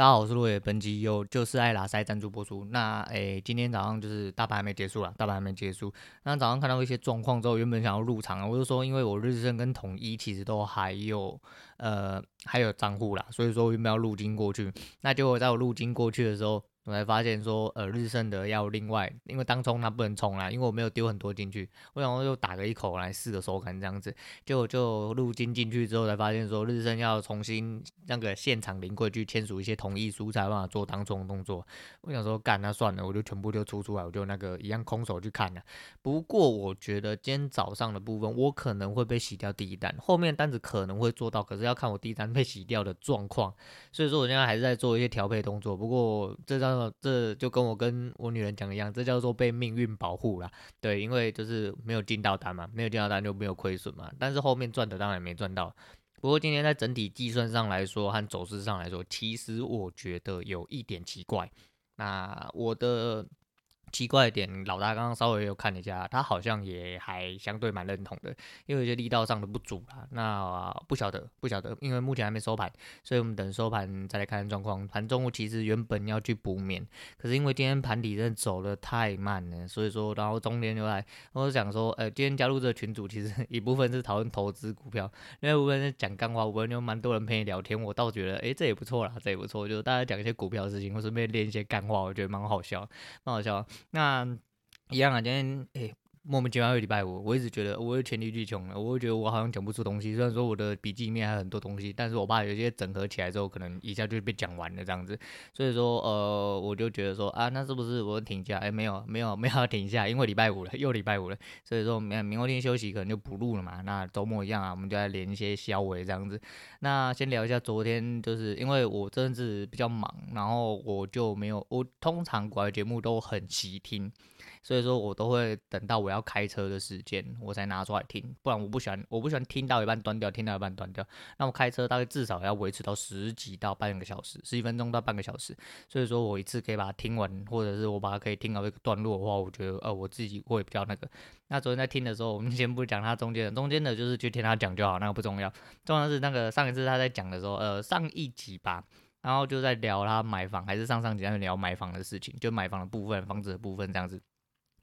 大家好，我是陆野，本集又就是爱拉塞赞助播出。那诶、今天早上就是大盘还没结束啦，大盘还没结束。那早上看到一些状况之后，原本想要入场啊，我就说，因为我日升跟统一其实都还有呃还有账户啦，所以说我原本要入金过去。那结果在我入金过去的时候。我才发现说，呃，日升的要另外，因为当冲它不能冲啦，因为我没有丢很多进去，我想说就打个一口来试个手感这样子，结果就入金进去之后才发现说，日升要重新那个现场临柜去签署一些同意书才办法做当冲的动作。我想说干那算了，我就全部就出出来，我就那个一样空手去看了。不过我觉得今天早上的部分，我可能会被洗掉第一单，后面单子可能会做到，可是要看我第一单被洗掉的状况。所以说我现在还是在做一些调配动作。不过这张。这就跟我跟我女人讲的一样，这叫做被命运保护啦。对，因为就是没有进到单嘛，没有进到单就没有亏损嘛。但是后面赚的当然没赚到。不过今天在整体计算上来说和走势上来说，其实我觉得有一点奇怪。那我的。奇怪的点，老大刚刚稍微有看了一下，他好像也还相对蛮认同的，因为有些力道上的不足啦。那、不晓得，不晓得，因为目前还没收盘，所以我们等收盘再来看状况。盘中午其实原本要去补眠，可是因为今天盘底真的走得太慢了，所以说，然后中间就来，我想说，呃，今天加入这个群组，其实 一部分是讨论投资股票，另外一部分是讲干话，我有蛮多人陪你聊天，我倒觉得，哎，这也不错啦，这也不错，就是大家讲一些股票的事情，或顺便练一些干话，我觉得蛮好笑，蛮好笑。那一样啊，今天诶。欸莫名其妙又礼拜五，我一直觉得我是黔驴技穷了，我会觉得我好像讲不出东西。虽然说我的笔记里面还有很多东西，但是我怕有些整合起来之后，可能一下就被讲完了这样子。所以说，呃，我就觉得说啊，那是不是我停一下？哎、没有，没有，没有停一下，因为礼拜五了，又礼拜五了。所以说明明后天休息，可能就不录了嘛。那周末一样啊，我们就来连一些消维这样子。那先聊一下昨天，就是因为我真的是比较忙，然后我就没有，我通常国外节目都很齐听。所以说我都会等到我要开车的时间，我才拿出来听，不然我不喜欢，我不喜欢听到一半断掉，听到一半断掉。那我开车大概至少要维持到十几到半个小时，十几分钟到半个小时。所以说我一次可以把它听完，或者是我把它可以听到一个段落的话，我觉得呃我自己会比较那个。那昨天在听的时候，我们 先不讲它中间的，中间的就是去听他讲就好，那个不重要。重要是那个上一次他在讲的时候，呃上一集吧，然后就在聊他买房，还是上上集在聊买房的事情，就买房的部分，房子的部分这样子。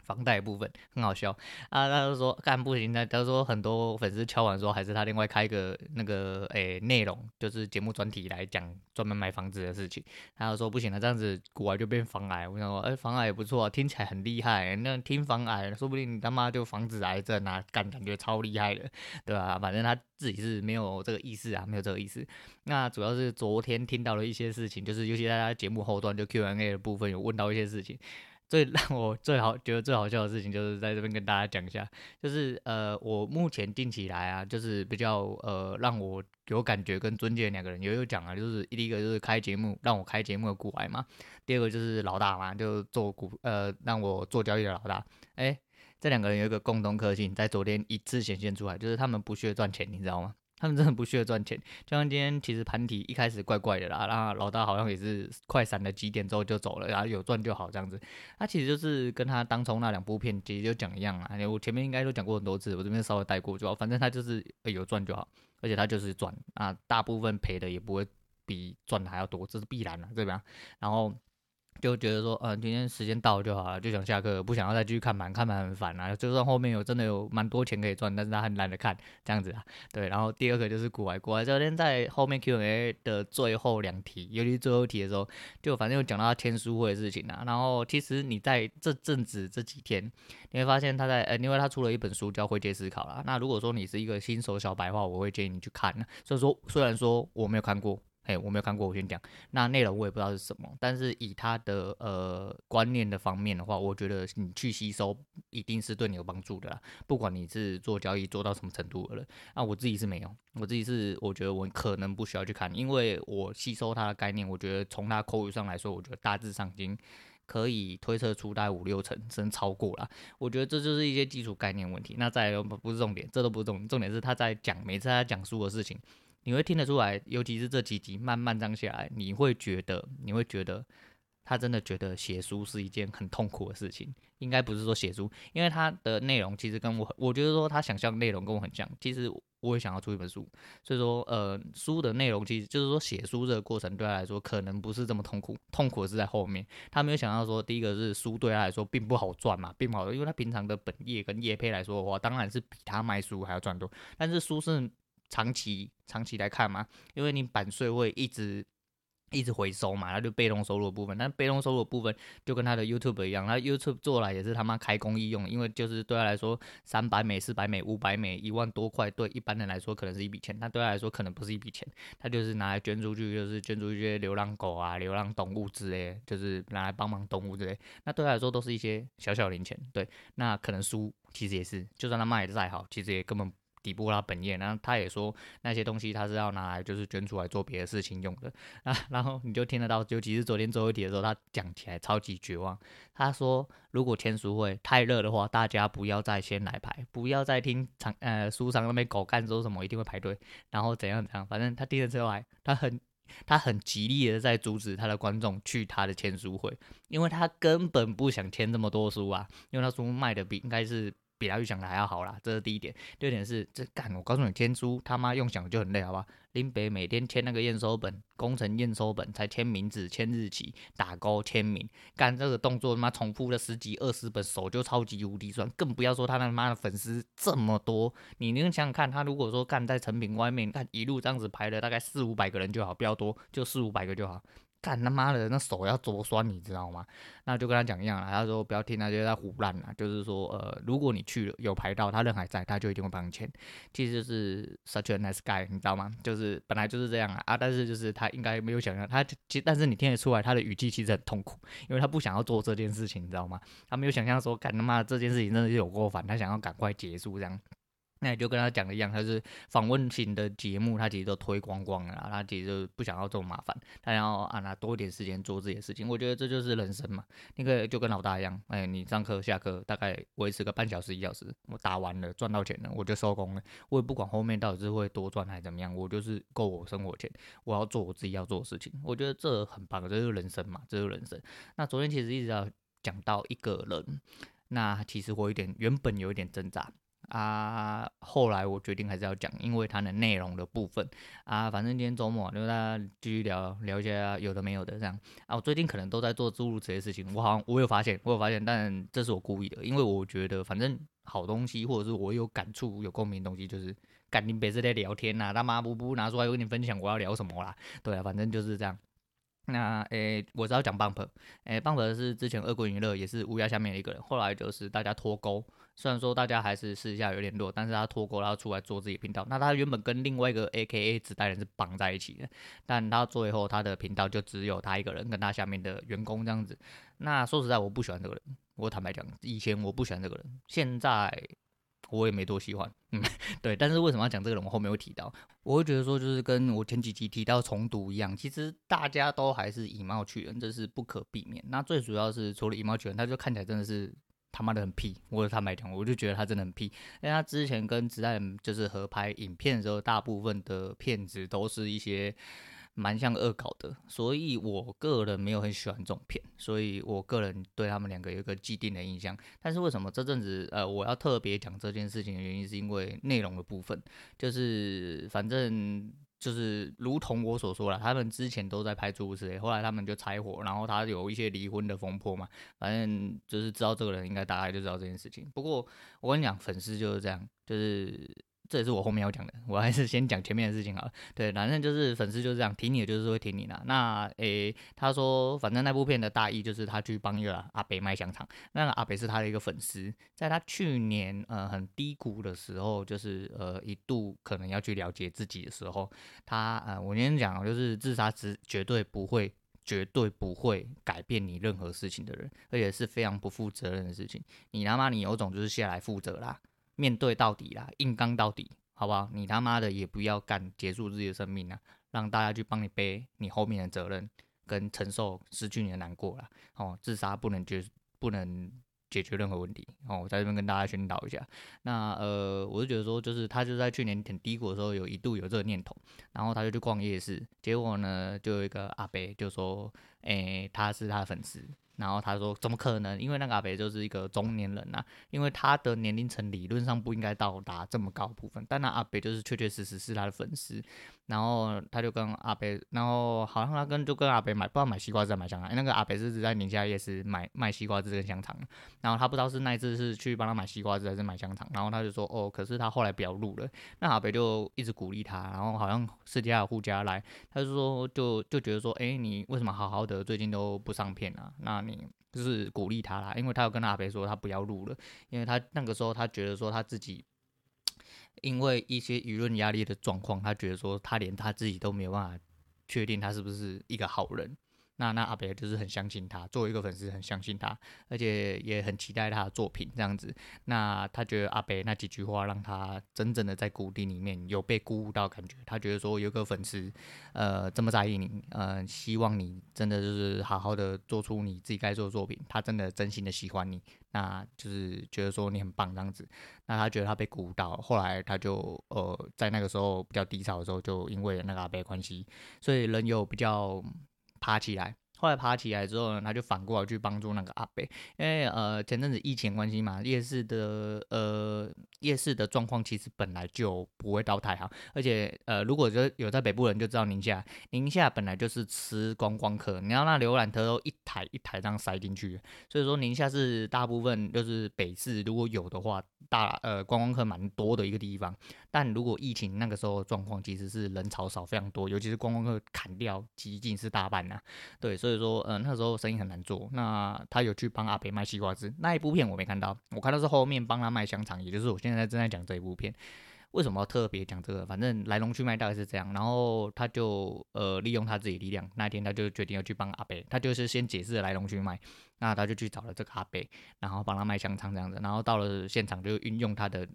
房贷部分很好笑啊，他就说干不行，他他说很多粉丝敲完说还是他另外开一个那个诶内容，就是节目专题来讲专门买房子的事情。他就说不行了，这样子股癌就变房癌。我想说，哎、欸，房癌也不错啊，听起来很厉害。那听房癌，说不定你他妈就房子癌症啊，干感觉超厉害的，对吧、啊？反正他自己是没有这个意思啊，没有这个意思。那主要是昨天听到了一些事情，就是尤其在他节目后段就 Q&A 的部分有问到一些事情。最让 我最好觉得最好笑的事情，就是在这边跟大家讲一下，就是呃，我目前定起来啊，就是比较呃让我有感觉跟尊敬的两个人，也有讲啊，就是第一个就是开节目让我开节目的股癌嘛，第二个就是老大嘛，就做股呃让我做交易的老大，哎，这两个人有一个共同特性，在昨天一次显现出来，就是他们不屑赚钱，你知道吗？他们真的不需要赚钱，就像今天其实盘体一开始怪怪的啦，然后老大好像也是快闪了几点之后就走了，然后有赚就好这样子。他其实就是跟他当冲那两部片其实就讲一样啊，我前面应该都讲过很多次，我这边稍微带过就好，反正他就是有赚就好，而且他就是赚啊，大部分赔的也不会比赚的还要多，这是必然的，对吧？然后。就觉得说，嗯、呃，今天时间到就好了，就想下课，不想要再继续看盘，看盘很烦啊。就算后面有真的有蛮多钱可以赚，但是他很懒得看这样子啊。对，然后第二个就是股外，股外昨天在后面 Q&A 的最后两题，尤其最后题的时候，就反正有讲到他签书会的事情啊。然后其实你在这阵子这几天，你会发现他在，呃，因为他出了一本书叫《会接思考》啦。那如果说你是一个新手小白的话，我会建议你去看。所以说，虽然说我没有看过。哎、我没有看过，我先讲。那内容我也不知道是什么，但是以他的呃观念的方面的话，我觉得你去吸收一定是对你有帮助的啦。不管你是做交易做到什么程度了，那我自己是没有，我自己是我觉得我可能不需要去看，因为我吸收他的概念，我觉得从他口语上来说，我觉得大致上已经可以推测出大概五六成，甚至超过了。我觉得这就是一些基础概念问题。那再来不是重点，这都不是重点，重点是他在讲每次他讲书的事情。你会听得出来，尤其是这几集慢慢这样下来，你会觉得，你会觉得他真的觉得写书是一件很痛苦的事情。应该不是说写书，因为他的内容其实跟我，我觉得说他想象内容跟我很像。其实我也想要出一本书。所以说，呃，书的内容其实就是说写书这个过程对他来说可能不是这么痛苦，痛苦的是在后面。他没有想到说，第一个是书对他来说并不好赚嘛，并不好，因为他平常的本业跟业配来说的话，当然是比他卖书还要赚多。但是书是长期长期来看嘛，因为你版税会一直。一直回收嘛，他就被动收入的部分。但被动收入的部分就跟他的 YouTube 一样，他 YouTube 做了也是他妈开公益用，因为就是对他来说，三百美、四百美、五百美、一万多块，对一般人来说可能是一笔钱，但对他来说可能不是一笔钱，他就是拿来捐出去，就是捐出一些流浪狗啊、流浪动物之类，就是拿来帮忙动物之类。那对他来说都是一些小小零钱。对，那可能书其实也是，就算他卖的再好，其实也根本。底部他本业，然后他也说那些东西他是要拿来就是捐出来做别的事情用的啊，然后你就听得到，尤其是昨天最后一题的时候，他讲起来超级绝望。他说如果签书会太热的话，大家不要再先来排，不要再听场呃书上那边狗干说什么一定会排队，然后怎样怎样，反正他听了之后还他很他很极力的在阻止他的观众去他的签书会，因为他根本不想签这么多书啊，因为他书卖的比应该是。比他预想的还要好啦，这是第一点。第二点是，这干我告诉你，签书他妈用想就很累，好吧？林北每天签那个验收本，工程验收本才签名字、签日期、打勾、签名，干这个动作他妈重复了十几二十本，手就超级无敌酸。更不要说他他妈的粉丝这么多，你能想想看，他如果说干在成品外面，干一路这样子排了大概四五百个人就好，不要多，就四五百个就好。干他妈的，那手要多酸，你知道吗？那就跟他讲一样了，他说不要听那些在胡乱了，就是说，呃，如果你去了有排到，他人还在，他就一定会帮你签。其实就是 such a nice guy，你知道吗？就是本来就是这样啊，啊，但是就是他应该没有想象，他其但是你听得出来他的语气其实很痛苦，因为他不想要做这件事情，你知道吗？他没有想象说，干他妈的这件事情真的是有够烦，他想要赶快结束这样。那也就跟他讲的一样，他是访问型的节目，他其实都推光光了，他其实就不想要这么麻烦，他要啊拿多一点时间做这些事情。我觉得这就是人生嘛，那个就跟老大一样，哎，你上课下课大概维持个半小时一小时，我打完了赚到钱了，我就收工了，我也不管后面到底是会多赚还是怎么样，我就是够我生活钱，我要做我自己要做的事情。我觉得这很棒，这就是人生嘛，这就是人生。那昨天其实一直要讲到一个人，那其实我有点原本有一点挣扎。啊，后来我决定还是要讲，因为它的内容的部分啊，反正今天周末就大家继续聊聊一下有的没有的这样啊。我最近可能都在做诸如这些事情，我好像我有发现，我有发现，但这是我故意的，因为我觉得反正好东西或者是我有感触、有共鸣的东西，就是赶紧别是在聊天呐、啊，他妈不不拿出来跟你分享我要聊什么啦。对啊，反正就是这样。那诶、我知道讲 Bump，诶，Bump 是之前恶棍娱乐也是乌鸦下面一个人，后来就是大家脱钩。虽然说大家还是私下有联络，但是他脱钩，然后出来做自己频道。那他原本跟另外一个 AKA 纸袋人是绑在一起的，但他最后他的频道就只有他一个人跟他下面的员工这样子。那说实在，我不喜欢这个人。我坦白讲，以前我不喜欢这个人，现在我也没多喜欢。嗯，对。但是为什么要讲这个人？我后面会提到。我会觉得说，就是跟我前几集提到重读一样，其实大家都还是以貌取人，这是不可避免。那最主要是除了以貌取人，他就看起来真的是。他妈的很屁，我坦白讲，我就觉得他真的很屁。因为他之前跟子弹就是合拍影片的时候，大部分的片子都是一些蛮像恶搞的，所以我个人没有很喜欢这种片，所以我个人对他们两个有一个既定的印象。但是为什么这阵子呃我要特别讲这件事情的原因，是因为内容的部分，就是反正。就是如同我所说了，他们之前都在拍诸如此类，后来他们就拆伙，然后他有一些离婚的风波嘛，反正就是知道这个人，应该大概就知道这件事情。不过我跟你讲，粉丝就是这样，就是。这也是我后面要讲的，我还是先讲前面的事情好了。对，反正就是粉丝就是这样，挺你的就是会挺你的。那诶，他说反正那部片的大意就是他去帮一个阿北卖香肠，那个阿北是他的一个粉丝，在他去年呃很低谷的时候，就是呃一度可能要去了解自己的时候，他呃我今天讲就是自杀是绝对不会绝对不会改变你任何事情的人，而且是非常不负责任的事情。你他妈你有种就是下来负责啦。面对到底啦，硬刚到底，好不好？你他妈的也不要干结束自己的生命啊，让大家去帮你背你后面的责任，跟承受失去你的难过啦。哦，自杀不能解不能解决任何问题。哦，我在这边跟大家宣导一下。那呃，我就觉得说，就是他就在去年挺低谷的时候，有一度有这个念头，然后他就去逛夜市，结果呢，就有一个阿伯就说，诶、他是他的粉丝。然后他说怎么可能？因为那个阿北就是一个中年人呐、啊，因为他的年龄层理论上不应该到达这么高部分，但那阿北就是确确实实是他的粉丝。然后他就跟阿北，然后好像他跟就跟阿北买，不知道买西瓜汁还买香肠。那个阿北是在宁夏夜市买卖西瓜汁跟香肠，然后他不知道是那一次是去帮他买西瓜汁还是买香肠，然后他就说哦，可是他后来表露了。那阿北就一直鼓励他，然后好像私底下有护家来，他就说就就觉得说，哎，你为什么好好的最近都不上片啊？那你就是鼓励他啦，因为他要跟阿北说他不要录了，因为他那个时候他觉得说他自己。因为一些舆论压力的状况，他觉得说他连他自己都没有办法确定他是不是一个好人。那那阿北就是很相信他，作为一个粉丝很相信他，而且也很期待他的作品这样子。那他觉得阿北那几句话让他真正的在谷底里面有被鼓舞到感觉。他觉得说有个粉丝，呃，这么在意你，呃，希望你真的就是好好的做出你自己该做的作品。他真的真心的喜欢你，那就是觉得说你很棒这样子。那他觉得他被鼓舞到，后来他就呃在那个时候比较低潮的时候，就因为那个阿北关系，所以人有比较。爬起来，后来爬起来之后呢，他就反过来去帮助那个阿北，因为呃前阵子疫情关系嘛，夜市的呃夜市的状况其实本来就不会到太好，而且呃如果就有在北部人就知道宁夏，宁夏本来就是吃观光客，你要那浏览车都一台一台这样塞进去，所以说宁夏是大部分就是北市如果有的话。大呃观光客蛮多的一个地方，但如果疫情那个时候状况其实是人潮少非常多，尤其是观光客砍掉几近是大半呐、啊，对，所所以说呃那时候生意很难做。那他有去帮阿北卖西瓜汁，那一部片我没看到，我看到是后面帮他卖香肠，也就是我现在正在讲这一部片。为什么要特别讲这个？反正来龙去脉大概是这样。然后他就呃利用他自己力量，那一天他就决定要去帮阿北。他就是先解释来龙去脉，那他就去找了这个阿北，然后帮他卖香肠这样子。然后到了现场就运用他的。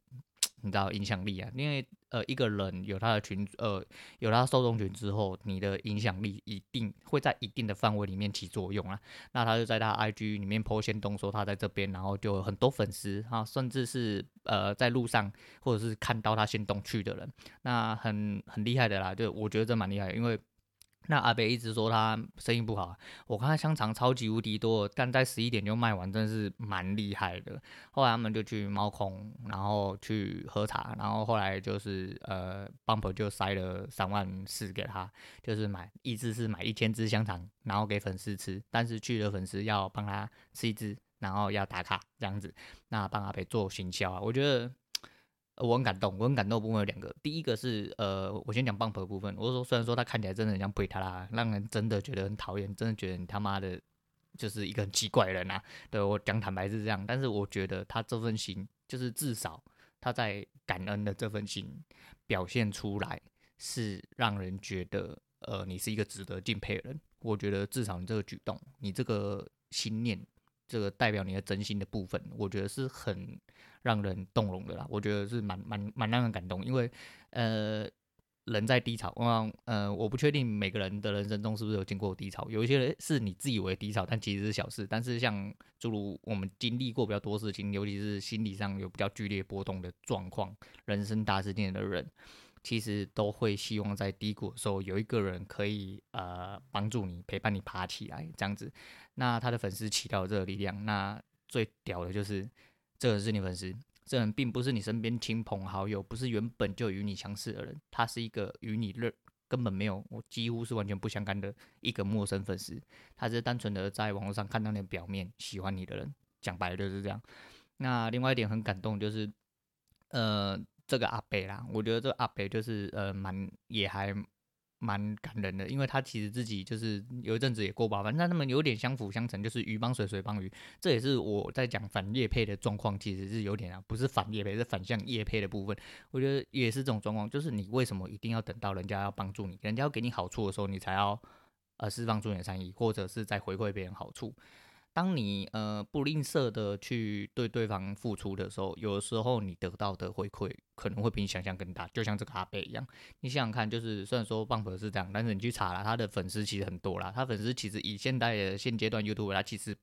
你知道影响力啊，因为呃一个人有他的群，呃有他受众群之后，你的影响力一定会在一定的范围里面起作用啊。那他就在他 IG 里面 po 先动说他在这边，然后就有很多粉丝啊，甚至是呃在路上或者是看到他先动去的人，那很很厉害的啦，就我觉得这蛮厉害，因为。那阿北一直说他生意不好，我看他香肠超级无敌多，但在十一点就卖完，真的是蛮厉害的。后来他们就去猫空，然后去喝茶，然后后来就是呃，Bumper 就塞了三万四给他，就是买，一只是买一千只香肠，然后给粉丝吃，但是去的粉丝要帮他吃一只，然后要打卡这样子，那帮阿北做行销啊，我觉得。我很感动，我很感动的部分有两个。第一个是，呃，我先讲 Bump 的部分。我说，虽然说他看起来真的很像贝塔拉，让人真的觉得很讨厌，真的觉得你他妈的，就是一个很奇怪的人啊。对，我讲坦白是这样，但是我觉得他这份心，就是至少他在感恩的这份心表现出来，是让人觉得，呃，你是一个值得敬佩的人。我觉得至少你这个举动，你这个心念，这个代表你的真心的部分，我觉得是很。让人动容的啦，我觉得是蛮蛮蛮让人感动，因为呃人在低潮，我呃我不确定每个人的人生中是不是有经过低潮，有一些人是你自以为低潮，但其实是小事，但是像诸如我们经历过比较多事情，尤其是心理上有比较剧烈波动的状况，人生大事件的人，其实都会希望在低谷的时候有一个人可以呃帮助你，陪伴你爬起来这样子。那他的粉丝起到这个力量，那最屌的就是。这个人是你粉丝，这人并不是你身边亲朋好友，不是原本就与你相似的人，他是一个与你认根本没有，我几乎是完全不相干的一个陌生粉丝，他是单纯的在网络上看到你表面喜欢你的人，讲白了就是这样。那另外一点很感动就是，呃，这个阿北啦，我觉得这个阿北就是呃蛮也还。蛮感人的，因为他其实自己就是有一阵子也过吧，反正他们有点相辅相成，就是鱼帮水，水帮鱼。这也是我在讲反业配的状况，其实是有点啊，不是反业配，是反向业配的部分。我觉得也是这种状况，就是你为什么一定要等到人家要帮助你，人家要给你好处的时候，你才要呃释放出你的善意，或者是在回馈别人好处。当你呃不吝啬的去对对方付出的时候，有的时候你得到的回馈可能会比你想象更大。就像这个阿北一样，你想想看，就是虽然说棒粉是这样，但是你去查了，他的粉丝其实很多啦。他粉丝其实以现在的现阶段 YouTube，他其实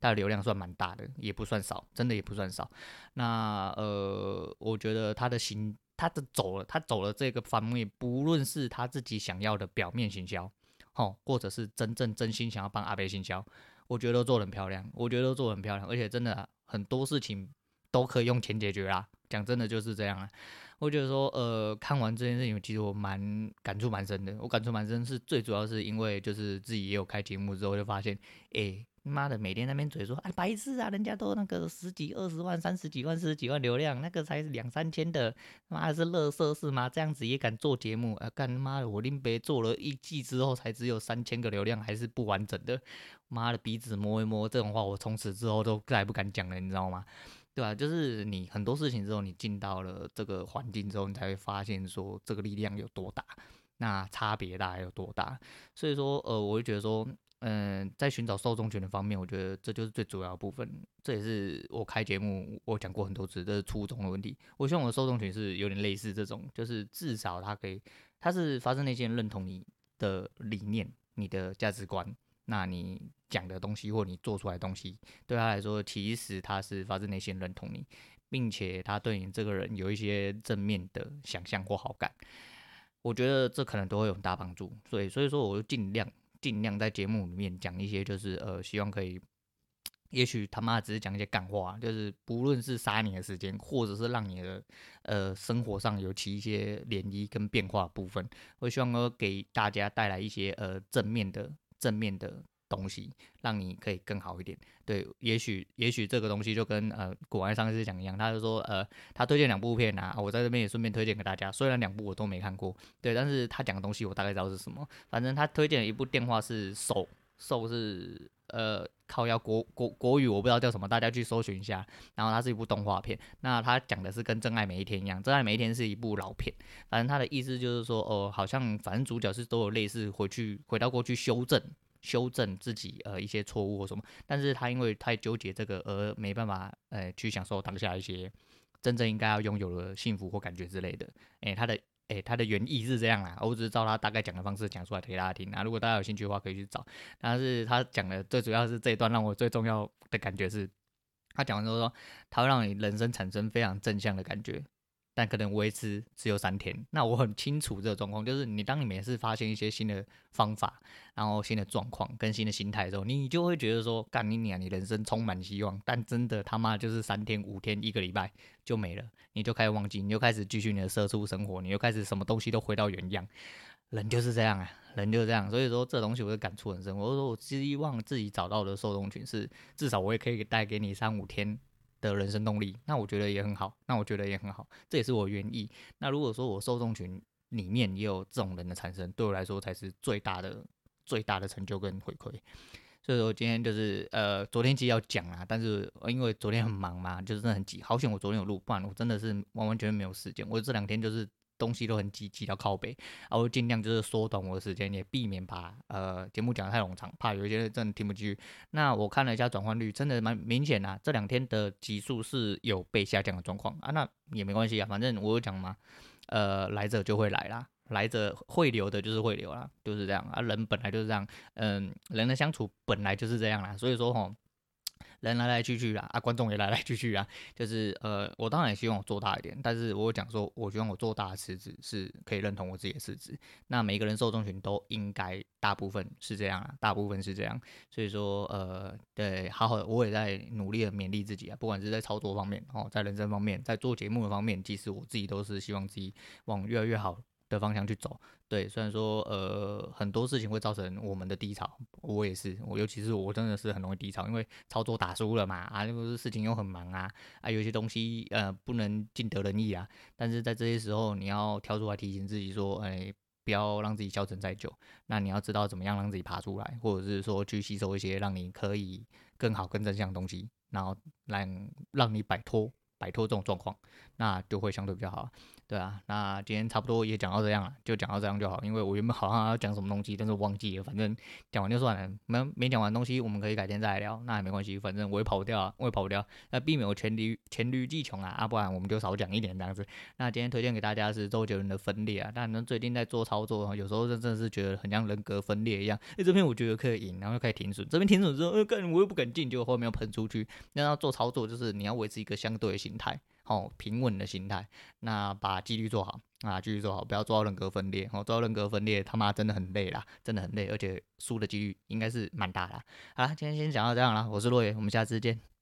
他的流量算蛮大的，也不算少，真的也不算少。那呃，我觉得他的行，他的走了，他走了这个方面，不论是他自己想要的表面行销，吼，或者是真正真心想要帮阿北行销。我觉得都做得很漂亮，我觉得都做得很漂亮，而且真的、很多事情都可以用钱解决啦。讲真的就是这样啊。我觉得说，呃，看完这件事情，其实我蛮感触蛮深的。我感触蛮深是最主要是因为就是自己也有开节目之后，就发现，哎，妈的，每天那边嘴说，哎，白痴啊，人家都那个十几、二十万、三十几万、四十几万流量，那个才两三千的，妈的是乐色是吗？这样子也敢做节目？啊，干妈的，我林北做了一季之后才只有三千个流量，还是不完整的。妈的，鼻子摸一摸，这种话我从此之后都再也不敢讲了，你知道吗？对吧？就是你很多事情之后，你进到了这个环境之后，你才会发现说这个力量有多大，那差别大概有多大。所以说，呃，我就觉得说，嗯、在寻找受众群的方面，我觉得这就是最主要的部分。这也是我开节目我讲过很多次，这是初衷的问题。我希望我的受众群是有点类似这种，就是至少他可以，他是发自内心认同你的理念、你的价值观。那你讲的东西或你做出来的东西，对他来说，其实他是发自内心认同你，并且他对你这个人有一些正面的想象或好感，我觉得这可能都会有很大帮助。所以，所以说，我就尽量尽量在节目里面讲一些，就是呃，希望可以，也许他妈只是讲一些干话，就是不论是杀你的时间，或者是让你的呃生活上有起一些涟漪跟变化部分，我希望能给大家带来一些呃正面的。正面的东西，让你可以更好一点。对，也许也许这个东西就跟呃古玩上次讲一样，他就说呃他推荐两部片啊，我在这边也顺便推荐给大家。虽然两部我都没看过，对，但是他讲的东西我大概知道是什么。反正他推荐了一部电话是兽兽是呃靠要国国国语我不知道叫什么，大家去搜寻一下。然后它是一部动画片，那他讲的是跟《真爱每一天》一样，《真爱每一天》是一部老片。反正他的意思就是说哦、好像反正主角是都有类似回去回到过去修正。修正自己呃一些错误或什么，但是他因为太纠结这个而没办法呃去享受当下一些真正应该要拥有的幸福或感觉之类的。诶、他的诶、他的原意是这样啦，我只是照他大概讲的方式讲出来给大家听啊。如果大家有兴趣的话，可以去找。但是他讲的最主要是这一段让我最重要的感觉是，他讲完之后说，他会让你人生产生非常正向的感觉。但可能维持只有三天，那我很清楚这个状况，就是你当你每次发现一些新的方法，然后新的状况跟新的心态的时候，你就会觉得说，干你娘，你人生充满希望。但真的他妈就是三天、五天、一个礼拜就没了，你就开始忘记，你就开始继续你的社畜生活，你就开始什么东西都回到原样。人就是这样啊，人就是这样。所以说这东西我会感触很深。我说我希望自己找到的受众群是，至少我也可以带给你三五天的人生动力，那我觉得也很好，那我觉得也很好，这也是我愿意。那如果说我受众群里面也有这种人的产生，对我来说才是最大的、最大的成就跟回馈。所以说今天就是呃，昨天其实要讲啊，但是因为昨天很忙嘛，就是真的很急，好险我昨天有录，不然我真的是完完全全没有时间。我这两天就是。东西都很挤，挤到靠北，然后尽量就是缩短我的时间，也避免把呃节目讲得太冗长，怕有一些人真的听不进去。那我看了一下转换率，真的蛮明显啊，这两天的集数是有被下降的状况啊，那也没关系啊，反正我有讲嘛，呃，来者就会来啦，来者会留的就是会留啦，就是这样啊，人本来就是这样，嗯，人的相处本来就是这样啦，所以说吼。人来来去去啦，啊，观众也来来去去啊，就是呃，我当然也希望我做大一点，但是我讲说，我希望我做大的池子是可以认同我自己的池子。那每个人受众群都应该大部分是这样啊，大部分是这样，所以说呃，对，好好的，我也在努力的勉励自己啊，不管是在操作方面哦，在人生方面，在做节目的方面，其实我自己都是希望自己往越来越好的方向去走，对，虽然说呃很多事情会造成我们的低潮，我也是，我尤其是我真的是很容易低潮，因为操作打输了嘛，啊，就是事情又很忙啊，啊，有些东西呃不能尽得人意啊，但是在这些时候你要跳出来提醒自己说，哎，不要让自己消沉太久，那你要知道怎么样让自己爬出来，或者是说去吸收一些让你可以更好更正向的东西，然后让让你摆脱摆脱这种状况，那就会相对比较好。对啊，那今天差不多也讲到这样了，就讲到这样就好。因为我原本好像要讲什么东西，但是我忘记了。反正讲完就算了，没没讲完东西，我们可以改天再来聊，那也没关系。反正我也跑不掉啊，我也跑不掉。那避免我黔驴黔驴技穷啊，啊，不然我们就少讲一点这样子。那今天推荐给大家是周杰伦的分裂啊，但是最近在做操作，有时候真的是觉得很像人格分裂一样。哎，这边我觉得可以赢，然后又开始停损，这边停损之后，呃，干我又不敢进，就后面又喷出去。那要做操作，就是你要维持一个相对的心态。哦，平稳的心态，那把纪律做好啊，继续做好，不要做到人格分裂，哦，做到人格分裂，他妈真的很累啦，真的很累，而且输的几率应该是蛮大的。好啦，今天先讲到这样啦，我是洛爷，我们下次见。